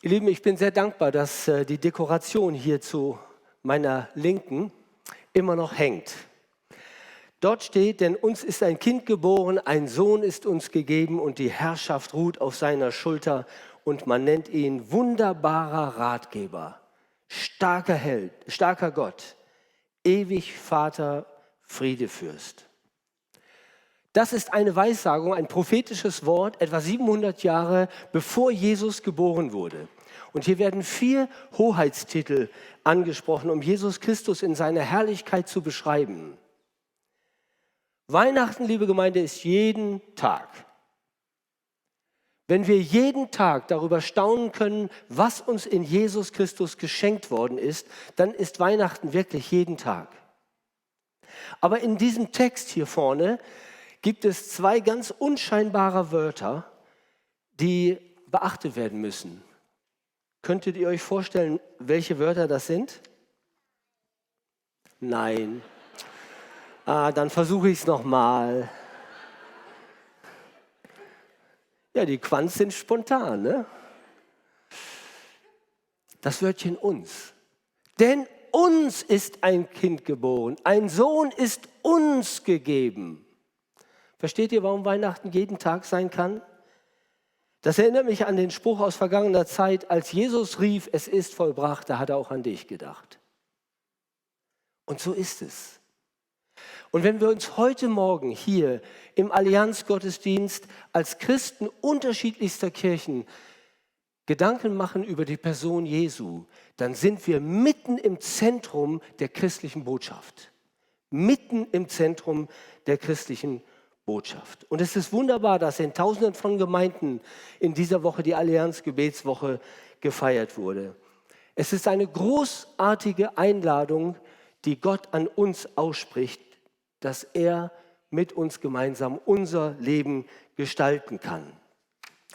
Ihr Lieben, ich bin sehr dankbar, dass äh, die Dekoration hier zu meiner Linken immer noch hängt. Dort steht, denn uns ist ein Kind geboren, ein Sohn ist uns gegeben und die Herrschaft ruht auf seiner Schulter und man nennt ihn wunderbarer Ratgeber, starker Held, starker Gott, ewig Vater, Friedefürst. Das ist eine Weissagung, ein prophetisches Wort, etwa 700 Jahre bevor Jesus geboren wurde. Und hier werden vier Hoheitstitel angesprochen, um Jesus Christus in seiner Herrlichkeit zu beschreiben. Weihnachten, liebe Gemeinde, ist jeden Tag. Wenn wir jeden Tag darüber staunen können, was uns in Jesus Christus geschenkt worden ist, dann ist Weihnachten wirklich jeden Tag. Aber in diesem Text hier vorne gibt es zwei ganz unscheinbare Wörter, die beachtet werden müssen. Könntet ihr euch vorstellen, welche Wörter das sind? Nein. Ah, dann versuche ich es nochmal. Ja, die Quants sind spontan, ne? Das Wörtchen uns. Denn uns ist ein Kind geboren, ein Sohn ist uns gegeben. Versteht ihr, warum Weihnachten jeden Tag sein kann? Das erinnert mich an den Spruch aus vergangener Zeit, als Jesus rief, es ist vollbracht, da hat er auch an dich gedacht. Und so ist es. Und wenn wir uns heute Morgen hier im Allianzgottesdienst als Christen unterschiedlichster Kirchen Gedanken machen über die Person Jesu, dann sind wir mitten im Zentrum der christlichen Botschaft. Mitten im Zentrum der christlichen Botschaft. Botschaft. Und es ist wunderbar, dass in Tausenden von Gemeinden in dieser Woche die Allianz Gebetswoche gefeiert wurde. Es ist eine großartige Einladung, die Gott an uns ausspricht, dass er mit uns gemeinsam unser Leben gestalten kann.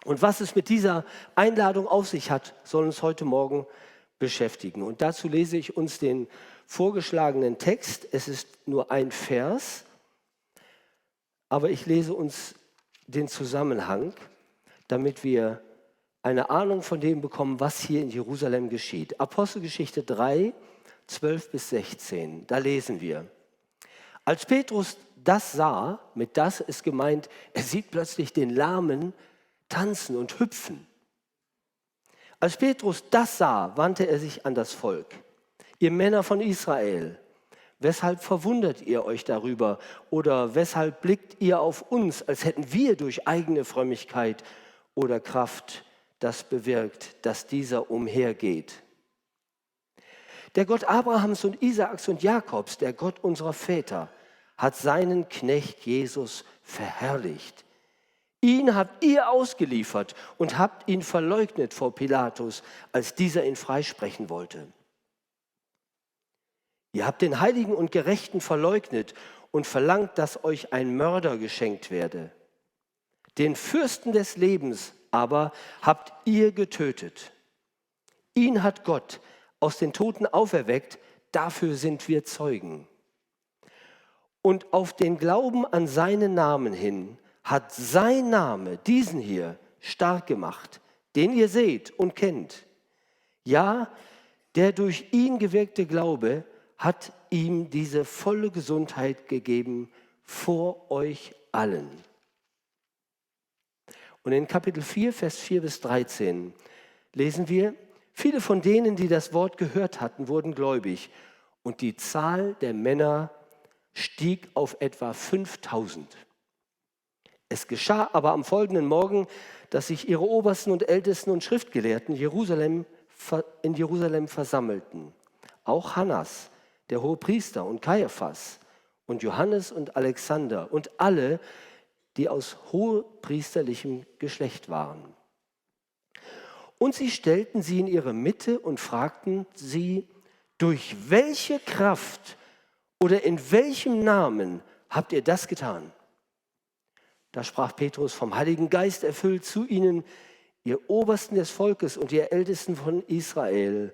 Und was es mit dieser Einladung auf sich hat, soll uns heute Morgen beschäftigen. Und dazu lese ich uns den vorgeschlagenen Text. Es ist nur ein Vers aber ich lese uns den Zusammenhang, damit wir eine Ahnung von dem bekommen, was hier in Jerusalem geschieht. Apostelgeschichte 3, 12 bis 16, da lesen wir. Als Petrus das sah, mit das ist gemeint, er sieht plötzlich den Lahmen tanzen und hüpfen. Als Petrus das sah, wandte er sich an das Volk. Ihr Männer von Israel, Weshalb verwundert ihr euch darüber? Oder weshalb blickt ihr auf uns, als hätten wir durch eigene Frömmigkeit oder Kraft das bewirkt, dass dieser umhergeht? Der Gott Abrahams und Isaaks und Jakobs, der Gott unserer Väter, hat seinen Knecht Jesus verherrlicht. Ihn habt ihr ausgeliefert und habt ihn verleugnet vor Pilatus, als dieser ihn freisprechen wollte. Ihr habt den Heiligen und Gerechten verleugnet und verlangt, dass euch ein Mörder geschenkt werde. Den Fürsten des Lebens aber habt ihr getötet. Ihn hat Gott aus den Toten auferweckt, dafür sind wir Zeugen. Und auf den Glauben an seinen Namen hin hat sein Name diesen hier stark gemacht, den ihr seht und kennt. Ja, der durch ihn gewirkte Glaube hat ihm diese volle Gesundheit gegeben vor euch allen. Und in Kapitel 4, Vers 4 bis 13 lesen wir, viele von denen, die das Wort gehört hatten, wurden gläubig und die Zahl der Männer stieg auf etwa 5000. Es geschah aber am folgenden Morgen, dass sich ihre Obersten und Ältesten und Schriftgelehrten Jerusalem, in Jerusalem versammelten. Auch Hannas, der Hohepriester und Kaiaphas und Johannes und Alexander und alle, die aus hohepriesterlichem Geschlecht waren. Und sie stellten sie in ihre Mitte und fragten sie, durch welche Kraft oder in welchem Namen habt ihr das getan? Da sprach Petrus vom Heiligen Geist erfüllt zu ihnen, ihr Obersten des Volkes und ihr Ältesten von Israel,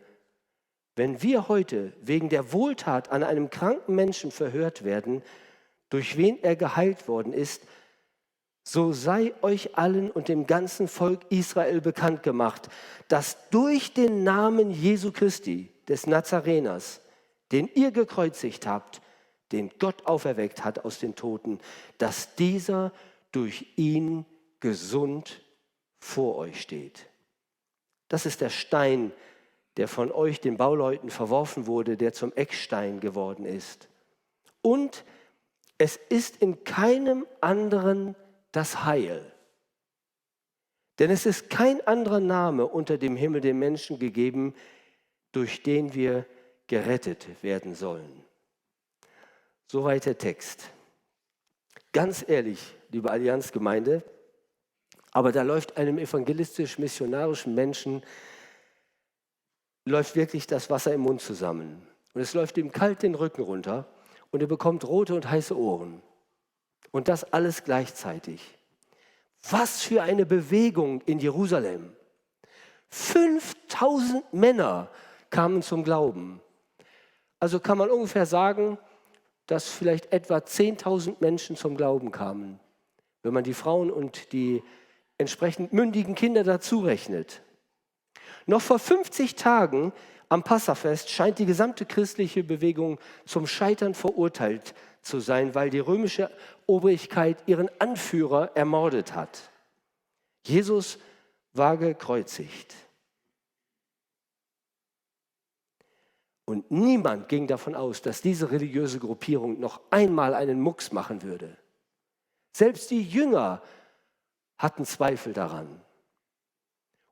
wenn wir heute wegen der Wohltat an einem kranken Menschen verhört werden, durch wen er geheilt worden ist, so sei euch allen und dem ganzen Volk Israel bekannt gemacht, dass durch den Namen Jesu Christi, des Nazareners, den ihr gekreuzigt habt, den Gott auferweckt hat aus den Toten, dass dieser durch ihn gesund vor euch steht. Das ist der Stein, der von euch, den Bauleuten, verworfen wurde, der zum Eckstein geworden ist. Und es ist in keinem anderen das Heil. Denn es ist kein anderer Name unter dem Himmel den Menschen gegeben, durch den wir gerettet werden sollen. Soweit der Text. Ganz ehrlich, liebe Allianzgemeinde, aber da läuft einem evangelistisch-missionarischen Menschen läuft wirklich das Wasser im Mund zusammen. Und es läuft ihm kalt den Rücken runter und er bekommt rote und heiße Ohren. Und das alles gleichzeitig. Was für eine Bewegung in Jerusalem. 5000 Männer kamen zum Glauben. Also kann man ungefähr sagen, dass vielleicht etwa 10.000 Menschen zum Glauben kamen, wenn man die Frauen und die entsprechend mündigen Kinder dazu rechnet. Noch vor 50 Tagen am Passafest scheint die gesamte christliche Bewegung zum Scheitern verurteilt zu sein, weil die römische Obrigkeit ihren Anführer ermordet hat. Jesus war gekreuzigt. Und niemand ging davon aus, dass diese religiöse Gruppierung noch einmal einen Mucks machen würde. Selbst die Jünger hatten Zweifel daran.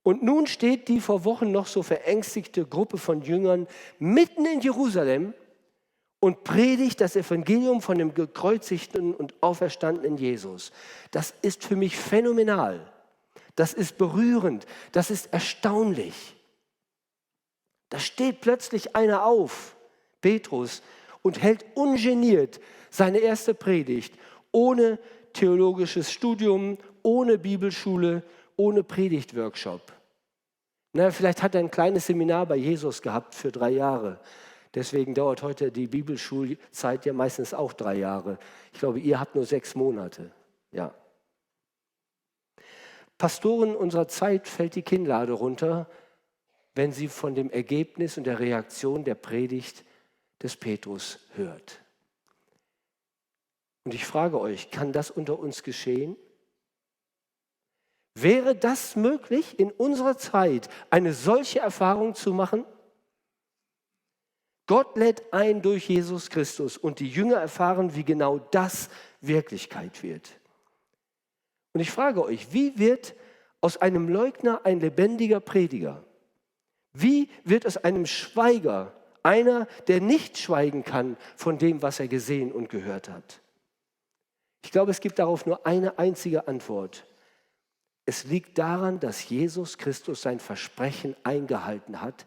Und nun steht die vor Wochen noch so verängstigte Gruppe von Jüngern mitten in Jerusalem und predigt das Evangelium von dem gekreuzigten und auferstandenen Jesus. Das ist für mich phänomenal. Das ist berührend. Das ist erstaunlich. Da steht plötzlich einer auf, Petrus, und hält ungeniert seine erste Predigt, ohne theologisches Studium, ohne Bibelschule, ohne Predigtworkshop. Na, vielleicht hat er ein kleines Seminar bei Jesus gehabt für drei Jahre. Deswegen dauert heute die Bibelschulzeit ja meistens auch drei Jahre. Ich glaube, ihr habt nur sechs Monate. Ja. Pastoren unserer Zeit fällt die Kinnlade runter, wenn sie von dem Ergebnis und der Reaktion der Predigt des Petrus hört. Und ich frage euch, kann das unter uns geschehen? Wäre das möglich, in unserer Zeit eine solche Erfahrung zu machen? Gott lädt ein durch Jesus Christus und die Jünger erfahren, wie genau das Wirklichkeit wird. Und ich frage euch, wie wird aus einem Leugner ein lebendiger Prediger? Wie wird aus einem Schweiger einer, der nicht schweigen kann von dem, was er gesehen und gehört hat? Ich glaube, es gibt darauf nur eine einzige Antwort. Es liegt daran, dass Jesus Christus sein Versprechen eingehalten hat.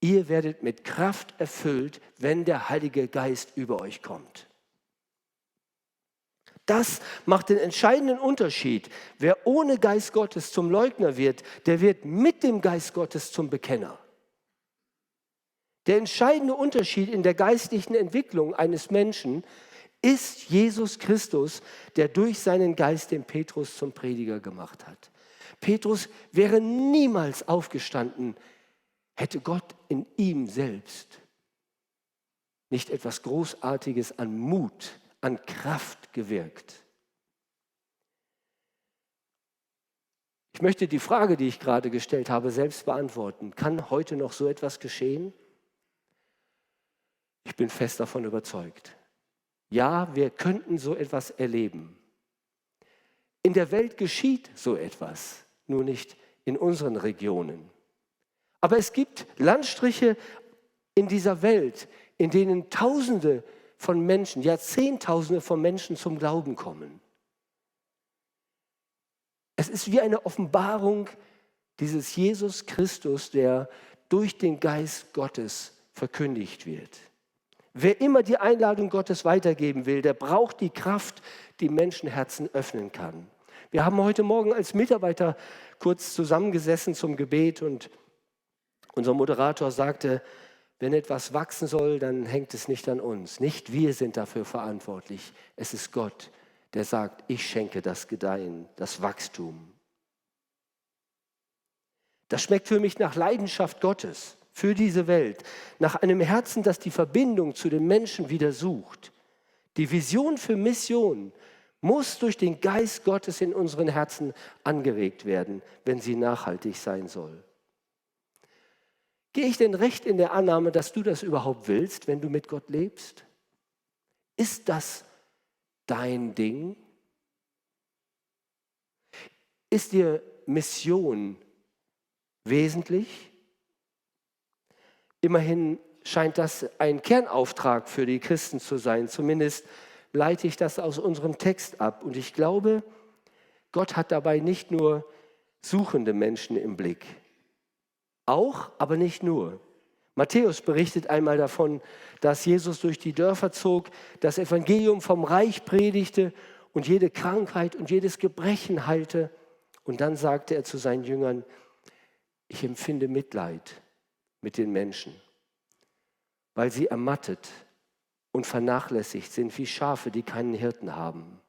Ihr werdet mit Kraft erfüllt, wenn der Heilige Geist über euch kommt. Das macht den entscheidenden Unterschied. Wer ohne Geist Gottes zum Leugner wird, der wird mit dem Geist Gottes zum Bekenner. Der entscheidende Unterschied in der geistlichen Entwicklung eines Menschen ist Jesus Christus, der durch seinen Geist den Petrus zum Prediger gemacht hat. Petrus wäre niemals aufgestanden, hätte Gott in ihm selbst nicht etwas Großartiges an Mut, an Kraft gewirkt. Ich möchte die Frage, die ich gerade gestellt habe, selbst beantworten. Kann heute noch so etwas geschehen? Ich bin fest davon überzeugt. Ja, wir könnten so etwas erleben. In der Welt geschieht so etwas, nur nicht in unseren Regionen. Aber es gibt Landstriche in dieser Welt, in denen Tausende von Menschen, ja Zehntausende von Menschen zum Glauben kommen. Es ist wie eine Offenbarung dieses Jesus Christus, der durch den Geist Gottes verkündigt wird. Wer immer die Einladung Gottes weitergeben will, der braucht die Kraft, die Menschenherzen öffnen kann. Wir haben heute Morgen als Mitarbeiter kurz zusammengesessen zum Gebet und unser Moderator sagte, wenn etwas wachsen soll, dann hängt es nicht an uns. Nicht wir sind dafür verantwortlich. Es ist Gott, der sagt, ich schenke das Gedeihen, das Wachstum. Das schmeckt für mich nach Leidenschaft Gottes für diese Welt, nach einem Herzen, das die Verbindung zu den Menschen wieder sucht. Die Vision für Mission muss durch den Geist Gottes in unseren Herzen angeregt werden, wenn sie nachhaltig sein soll. Gehe ich denn recht in der Annahme, dass du das überhaupt willst, wenn du mit Gott lebst? Ist das dein Ding? Ist dir Mission wesentlich? Immerhin scheint das ein Kernauftrag für die Christen zu sein. Zumindest leite ich das aus unserem Text ab. Und ich glaube, Gott hat dabei nicht nur suchende Menschen im Blick. Auch, aber nicht nur. Matthäus berichtet einmal davon, dass Jesus durch die Dörfer zog, das Evangelium vom Reich predigte und jede Krankheit und jedes Gebrechen heilte. Und dann sagte er zu seinen Jüngern, ich empfinde Mitleid mit den Menschen, weil sie ermattet und vernachlässigt sind wie Schafe, die keinen Hirten haben.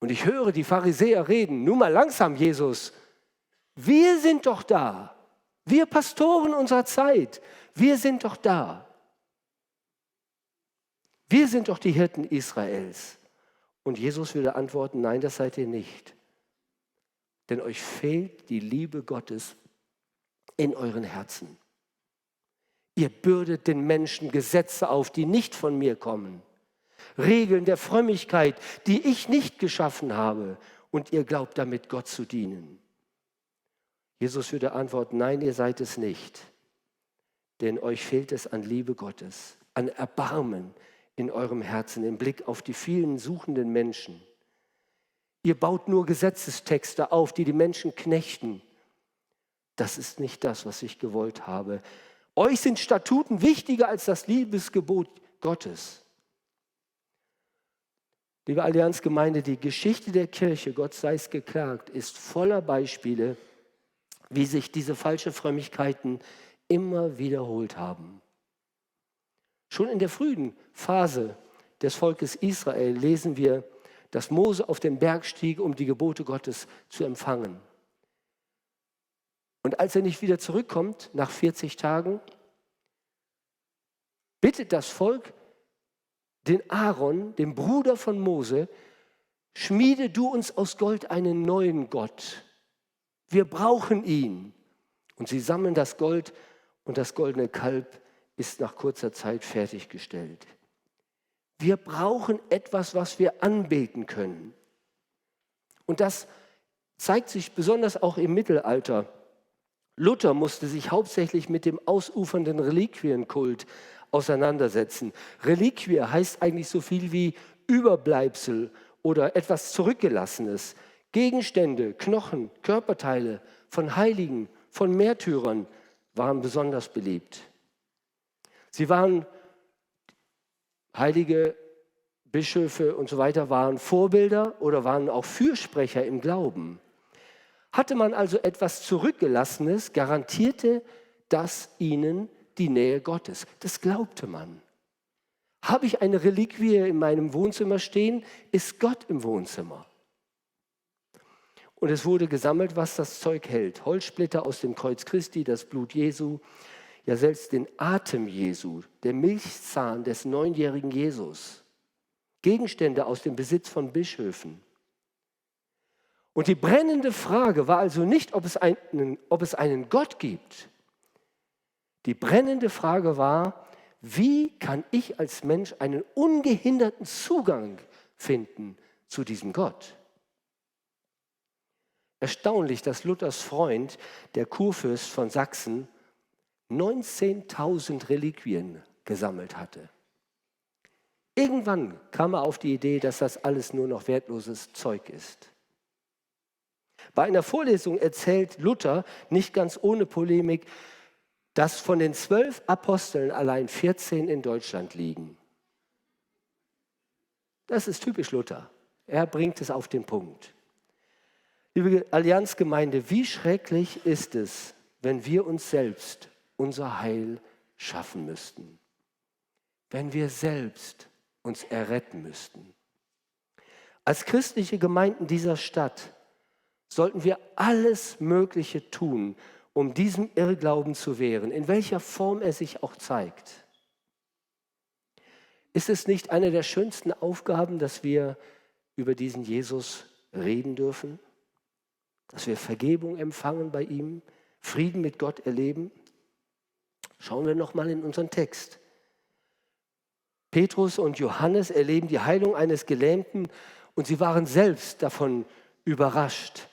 Und ich höre die Pharisäer reden, nun mal langsam, Jesus, wir sind doch da. Wir Pastoren unserer Zeit, wir sind doch da. Wir sind doch die Hirten Israels. Und Jesus würde antworten, nein, das seid ihr nicht. Denn euch fehlt die Liebe Gottes in euren Herzen. Ihr bürdet den Menschen Gesetze auf, die nicht von mir kommen. Regeln der Frömmigkeit, die ich nicht geschaffen habe. Und ihr glaubt damit, Gott zu dienen. Jesus würde antworten, nein, ihr seid es nicht. Denn euch fehlt es an Liebe Gottes, an Erbarmen in eurem Herzen, im Blick auf die vielen suchenden Menschen. Ihr baut nur Gesetzestexte auf, die die Menschen knechten. Das ist nicht das, was ich gewollt habe. Euch sind Statuten wichtiger als das Liebesgebot Gottes. Liebe Allianzgemeinde, die Geschichte der Kirche, Gott sei es geklagt, ist voller Beispiele, wie sich diese falschen Frömmigkeiten immer wiederholt haben. Schon in der frühen Phase des Volkes Israel lesen wir, dass Mose auf den Berg stieg, um die Gebote Gottes zu empfangen. Und als er nicht wieder zurückkommt, nach 40 Tagen, bittet das Volk den Aaron, den Bruder von Mose, schmiede du uns aus Gold einen neuen Gott. Wir brauchen ihn. Und sie sammeln das Gold und das goldene Kalb ist nach kurzer Zeit fertiggestellt. Wir brauchen etwas, was wir anbeten können. Und das zeigt sich besonders auch im Mittelalter. Luther musste sich hauptsächlich mit dem ausufernden Reliquienkult auseinandersetzen. Reliquie heißt eigentlich so viel wie Überbleibsel oder etwas Zurückgelassenes. Gegenstände, Knochen, Körperteile von Heiligen, von Märtyrern waren besonders beliebt. Sie waren Heilige Bischöfe und so weiter waren Vorbilder oder waren auch Fürsprecher im Glauben. Hatte man also etwas Zurückgelassenes, garantierte das ihnen die Nähe Gottes. Das glaubte man. Habe ich eine Reliquie in meinem Wohnzimmer stehen, ist Gott im Wohnzimmer. Und es wurde gesammelt, was das Zeug hält. Holzsplitter aus dem Kreuz Christi, das Blut Jesu, ja selbst den Atem Jesu, der Milchzahn des neunjährigen Jesus, Gegenstände aus dem Besitz von Bischöfen. Und die brennende Frage war also nicht, ob es einen, ob es einen Gott gibt. Die brennende Frage war, wie kann ich als Mensch einen ungehinderten Zugang finden zu diesem Gott? Erstaunlich, dass Luthers Freund, der Kurfürst von Sachsen, 19.000 Reliquien gesammelt hatte. Irgendwann kam er auf die Idee, dass das alles nur noch wertloses Zeug ist. Bei einer Vorlesung erzählt Luther, nicht ganz ohne Polemik, dass von den zwölf Aposteln allein 14 in Deutschland liegen. Das ist typisch Luther. Er bringt es auf den Punkt. Liebe Allianzgemeinde, wie schrecklich ist es, wenn wir uns selbst unser Heil schaffen müssten. Wenn wir selbst uns erretten müssten. Als christliche Gemeinden dieser Stadt sollten wir alles Mögliche tun, um diesem Irrglauben zu wehren, in welcher Form er sich auch zeigt. Ist es nicht eine der schönsten Aufgaben, dass wir über diesen Jesus reden dürfen? Dass wir Vergebung empfangen bei ihm, Frieden mit Gott erleben? Schauen wir nochmal in unseren Text. Petrus und Johannes erleben die Heilung eines Gelähmten und sie waren selbst davon überrascht.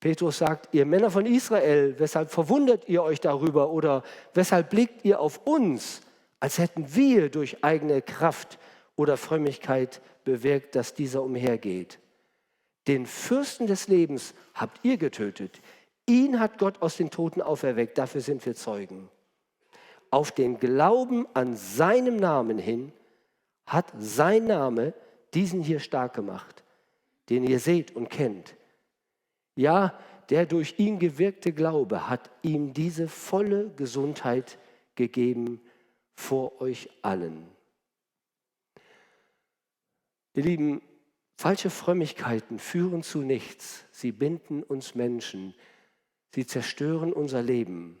Petrus sagt, ihr Männer von Israel, weshalb verwundert ihr euch darüber oder weshalb blickt ihr auf uns, als hätten wir durch eigene Kraft oder Frömmigkeit bewirkt, dass dieser umhergeht. Den Fürsten des Lebens habt ihr getötet. Ihn hat Gott aus den Toten auferweckt. Dafür sind wir Zeugen. Auf den Glauben an seinem Namen hin hat sein Name diesen hier stark gemacht, den ihr seht und kennt. Ja, der durch ihn gewirkte Glaube hat ihm diese volle Gesundheit gegeben vor euch allen. Ihr Lieben, falsche Frömmigkeiten führen zu nichts. Sie binden uns Menschen. Sie zerstören unser Leben.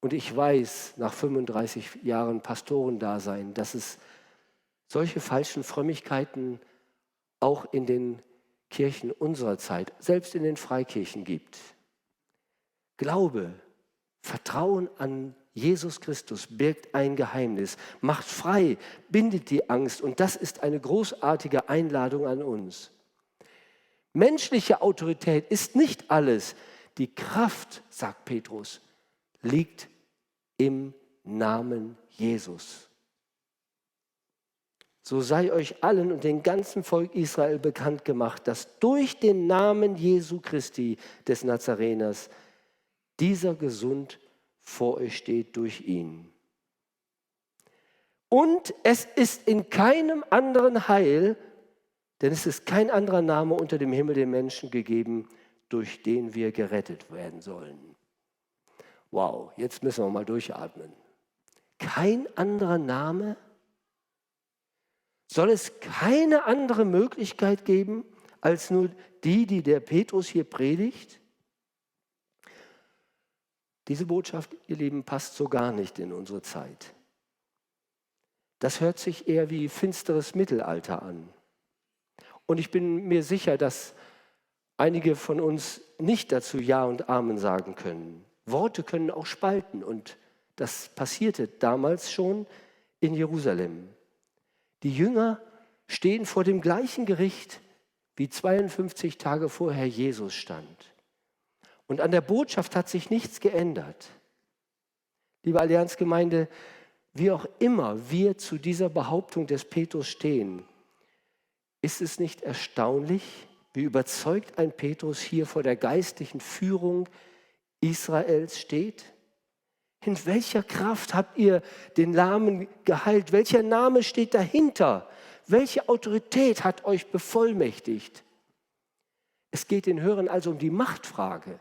Und ich weiß nach 35 Jahren Pastorendasein, dass es solche falschen Frömmigkeiten auch in den Kirchen unserer Zeit, selbst in den Freikirchen gibt. Glaube, Vertrauen an Jesus Christus birgt ein Geheimnis, macht frei, bindet die Angst und das ist eine großartige Einladung an uns. Menschliche Autorität ist nicht alles. Die Kraft, sagt Petrus, liegt im Namen Jesus. So sei euch allen und dem ganzen Volk Israel bekannt gemacht, dass durch den Namen Jesu Christi des Nazareners dieser gesund vor euch steht durch ihn. Und es ist in keinem anderen Heil, denn es ist kein anderer Name unter dem Himmel den Menschen gegeben, durch den wir gerettet werden sollen. Wow, jetzt müssen wir mal durchatmen. Kein anderer Name? Soll es keine andere Möglichkeit geben als nur die, die der Petrus hier predigt? Diese Botschaft, ihr Lieben, passt so gar nicht in unsere Zeit. Das hört sich eher wie finsteres Mittelalter an. Und ich bin mir sicher, dass einige von uns nicht dazu Ja und Amen sagen können. Worte können auch spalten und das passierte damals schon in Jerusalem. Die Jünger stehen vor dem gleichen Gericht, wie 52 Tage vorher Jesus stand. Und an der Botschaft hat sich nichts geändert. Liebe Allianzgemeinde, wie auch immer wir zu dieser Behauptung des Petrus stehen, ist es nicht erstaunlich, wie überzeugt ein Petrus hier vor der geistlichen Führung Israels steht? In welcher Kraft habt ihr den Lahmen geheilt? Welcher Name steht dahinter? Welche Autorität hat euch bevollmächtigt? Es geht den Hörern also um die Machtfrage.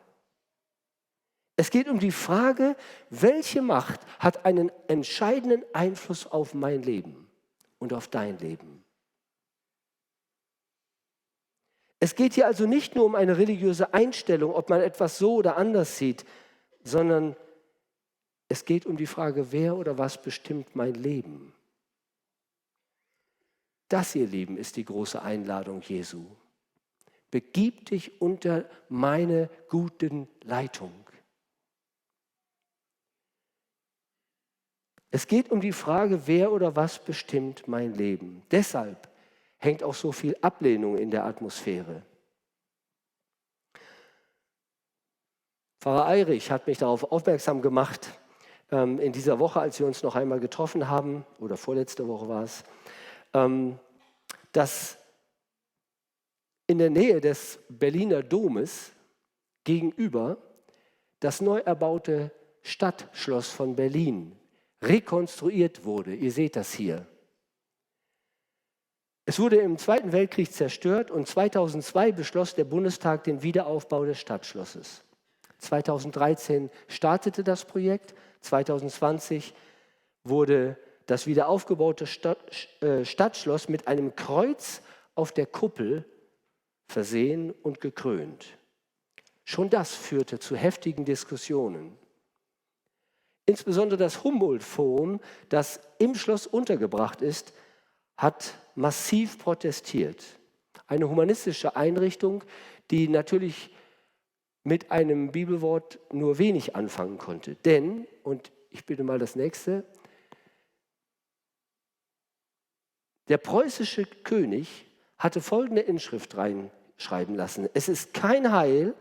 Es geht um die Frage, welche Macht hat einen entscheidenden Einfluss auf mein Leben und auf dein Leben. Es geht hier also nicht nur um eine religiöse Einstellung, ob man etwas so oder anders sieht, sondern es geht um die Frage, wer oder was bestimmt mein Leben. Das, ihr Lieben, ist die große Einladung Jesu. Begib dich unter meine guten Leitung. Es geht um die Frage, wer oder was bestimmt mein Leben. Deshalb hängt auch so viel Ablehnung in der Atmosphäre. Pfarrer Eirich hat mich darauf aufmerksam gemacht, ähm, in dieser Woche, als wir uns noch einmal getroffen haben, oder vorletzte Woche war es, ähm, dass in der Nähe des Berliner Domes gegenüber das neu erbaute Stadtschloss von Berlin rekonstruiert wurde. Ihr seht das hier. Es wurde im Zweiten Weltkrieg zerstört und 2002 beschloss der Bundestag den Wiederaufbau des Stadtschlosses. 2013 startete das Projekt, 2020 wurde das wieder aufgebaute äh, Stadtschloss mit einem Kreuz auf der Kuppel versehen und gekrönt. Schon das führte zu heftigen Diskussionen. Insbesondere das Humboldt-Forum, das im Schloss untergebracht ist, hat massiv protestiert. Eine humanistische Einrichtung, die natürlich mit einem Bibelwort nur wenig anfangen konnte. Denn, und ich bitte mal das nächste, der preußische König hatte folgende Inschrift reinschreiben lassen. Es ist kein Heil,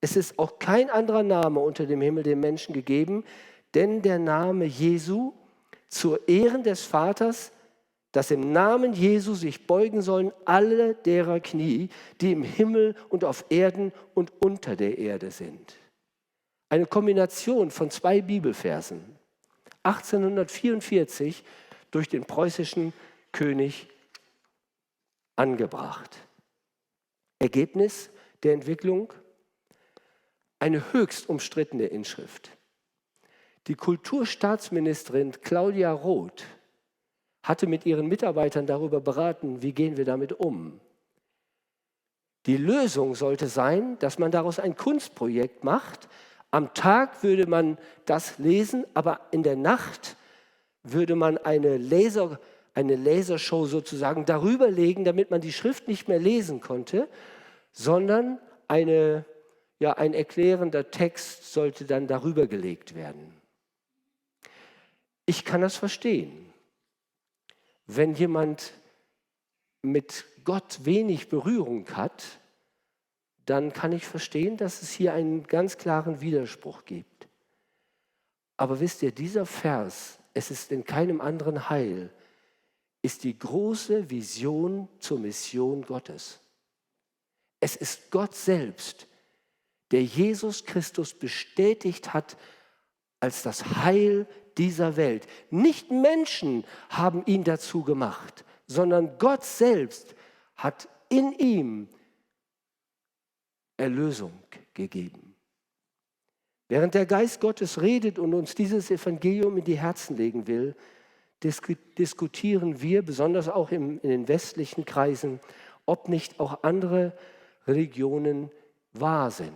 es ist auch kein anderer Name unter dem Himmel dem Menschen gegeben, denn der Name Jesu zur Ehren des Vaters, dass im Namen Jesu sich beugen sollen alle derer Knie, die im Himmel und auf Erden und unter der Erde sind. Eine Kombination von zwei Bibelversen, 1844 durch den preußischen König angebracht. Ergebnis der Entwicklung? Eine höchst umstrittene Inschrift. Die Kulturstaatsministerin Claudia Roth hatte mit ihren Mitarbeitern darüber beraten, wie gehen wir damit um. Die Lösung sollte sein, dass man daraus ein Kunstprojekt macht. Am Tag würde man das lesen, aber in der Nacht würde man eine, Laser, eine Lasershow sozusagen darüber legen, damit man die Schrift nicht mehr lesen konnte, sondern eine, ja, ein erklärender Text sollte dann darüber gelegt werden. Ich kann das verstehen. Wenn jemand mit Gott wenig Berührung hat, dann kann ich verstehen, dass es hier einen ganz klaren Widerspruch gibt. Aber wisst ihr, dieser Vers, es ist in keinem anderen Heil, ist die große Vision zur Mission Gottes. Es ist Gott selbst, der Jesus Christus bestätigt hat als das Heil dieser Welt. Nicht Menschen haben ihn dazu gemacht, sondern Gott selbst hat in ihm Erlösung gegeben. Während der Geist Gottes redet und uns dieses Evangelium in die Herzen legen will, diskutieren wir, besonders auch in den westlichen Kreisen, ob nicht auch andere Religionen wahr sind.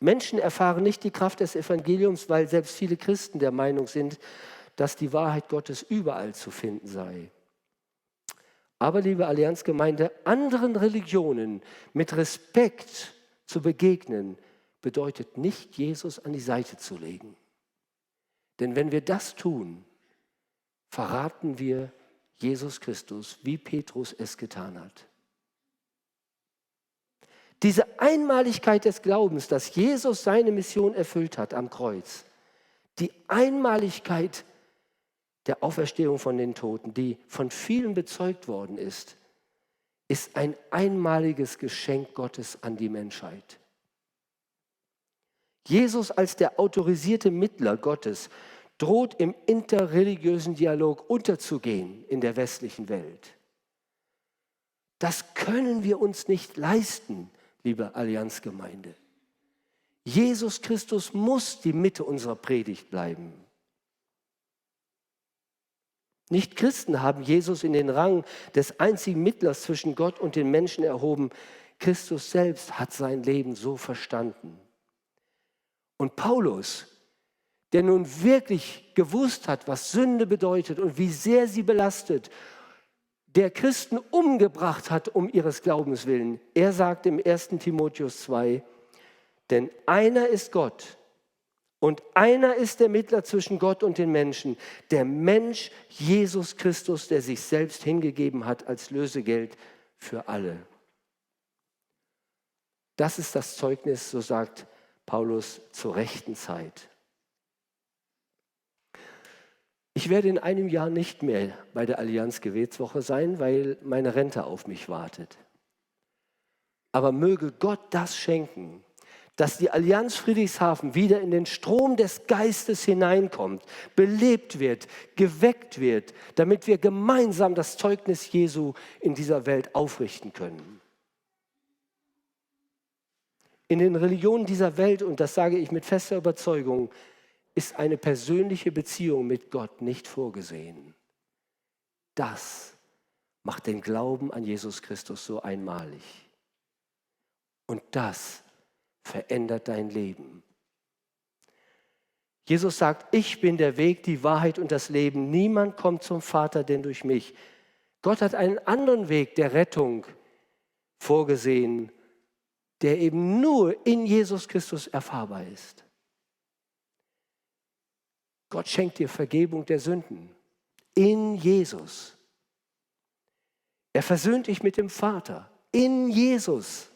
Menschen erfahren nicht die Kraft des Evangeliums, weil selbst viele Christen der Meinung sind, dass die Wahrheit Gottes überall zu finden sei. Aber, liebe Allianzgemeinde, anderen Religionen mit Respekt zu begegnen, bedeutet nicht, Jesus an die Seite zu legen. Denn wenn wir das tun, verraten wir Jesus Christus, wie Petrus es getan hat. Diese Einmaligkeit des Glaubens, dass Jesus seine Mission erfüllt hat am Kreuz, die Einmaligkeit der Auferstehung von den Toten, die von vielen bezeugt worden ist, ist ein einmaliges Geschenk Gottes an die Menschheit. Jesus als der autorisierte Mittler Gottes droht im interreligiösen Dialog unterzugehen in der westlichen Welt. Das können wir uns nicht leisten, liebe Allianzgemeinde. Jesus Christus muss die Mitte unserer Predigt bleiben. Nicht Christen haben Jesus in den Rang des einzigen Mittlers zwischen Gott und den Menschen erhoben. Christus selbst hat sein Leben so verstanden. Und Paulus, der nun wirklich gewusst hat, was Sünde bedeutet und wie sehr sie belastet der Christen umgebracht hat um ihres Glaubens willen. Er sagt im 1. Timotheus 2, denn einer ist Gott und einer ist der Mittler zwischen Gott und den Menschen, der Mensch Jesus Christus, der sich selbst hingegeben hat als Lösegeld für alle. Das ist das Zeugnis, so sagt Paulus, zur rechten Zeit. Ich werde in einem Jahr nicht mehr bei der Allianz Gebetswoche sein, weil meine Rente auf mich wartet. Aber möge Gott das schenken, dass die Allianz Friedrichshafen wieder in den Strom des Geistes hineinkommt, belebt wird, geweckt wird, damit wir gemeinsam das Zeugnis Jesu in dieser Welt aufrichten können. In den Religionen dieser Welt, und das sage ich mit fester Überzeugung, ist eine persönliche Beziehung mit Gott nicht vorgesehen. Das macht den Glauben an Jesus Christus so einmalig. Und das verändert dein Leben. Jesus sagt, ich bin der Weg, die Wahrheit und das Leben. Niemand kommt zum Vater denn durch mich. Gott hat einen anderen Weg der Rettung vorgesehen, der eben nur in Jesus Christus erfahrbar ist. Gott schenkt dir Vergebung der Sünden in Jesus. Er versöhnt dich mit dem Vater in Jesus.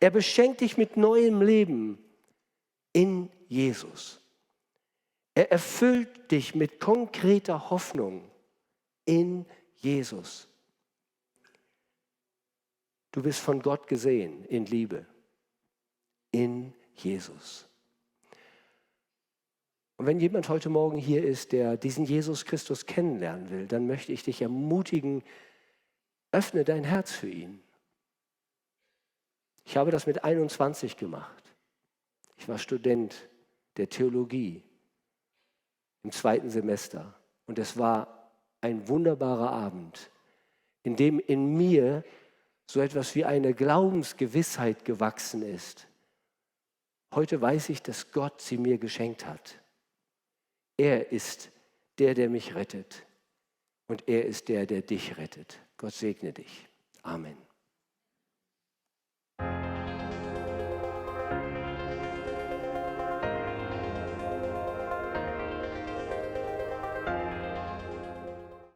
Er beschenkt dich mit neuem Leben in Jesus. Er erfüllt dich mit konkreter Hoffnung in Jesus. Du bist von Gott gesehen in Liebe, in Jesus. Und wenn jemand heute Morgen hier ist, der diesen Jesus Christus kennenlernen will, dann möchte ich dich ermutigen, öffne dein Herz für ihn. Ich habe das mit 21 gemacht. Ich war Student der Theologie im zweiten Semester und es war ein wunderbarer Abend, in dem in mir so etwas wie eine Glaubensgewissheit gewachsen ist. Heute weiß ich, dass Gott sie mir geschenkt hat. Er ist der, der mich rettet. Und er ist der, der dich rettet. Gott segne dich. Amen.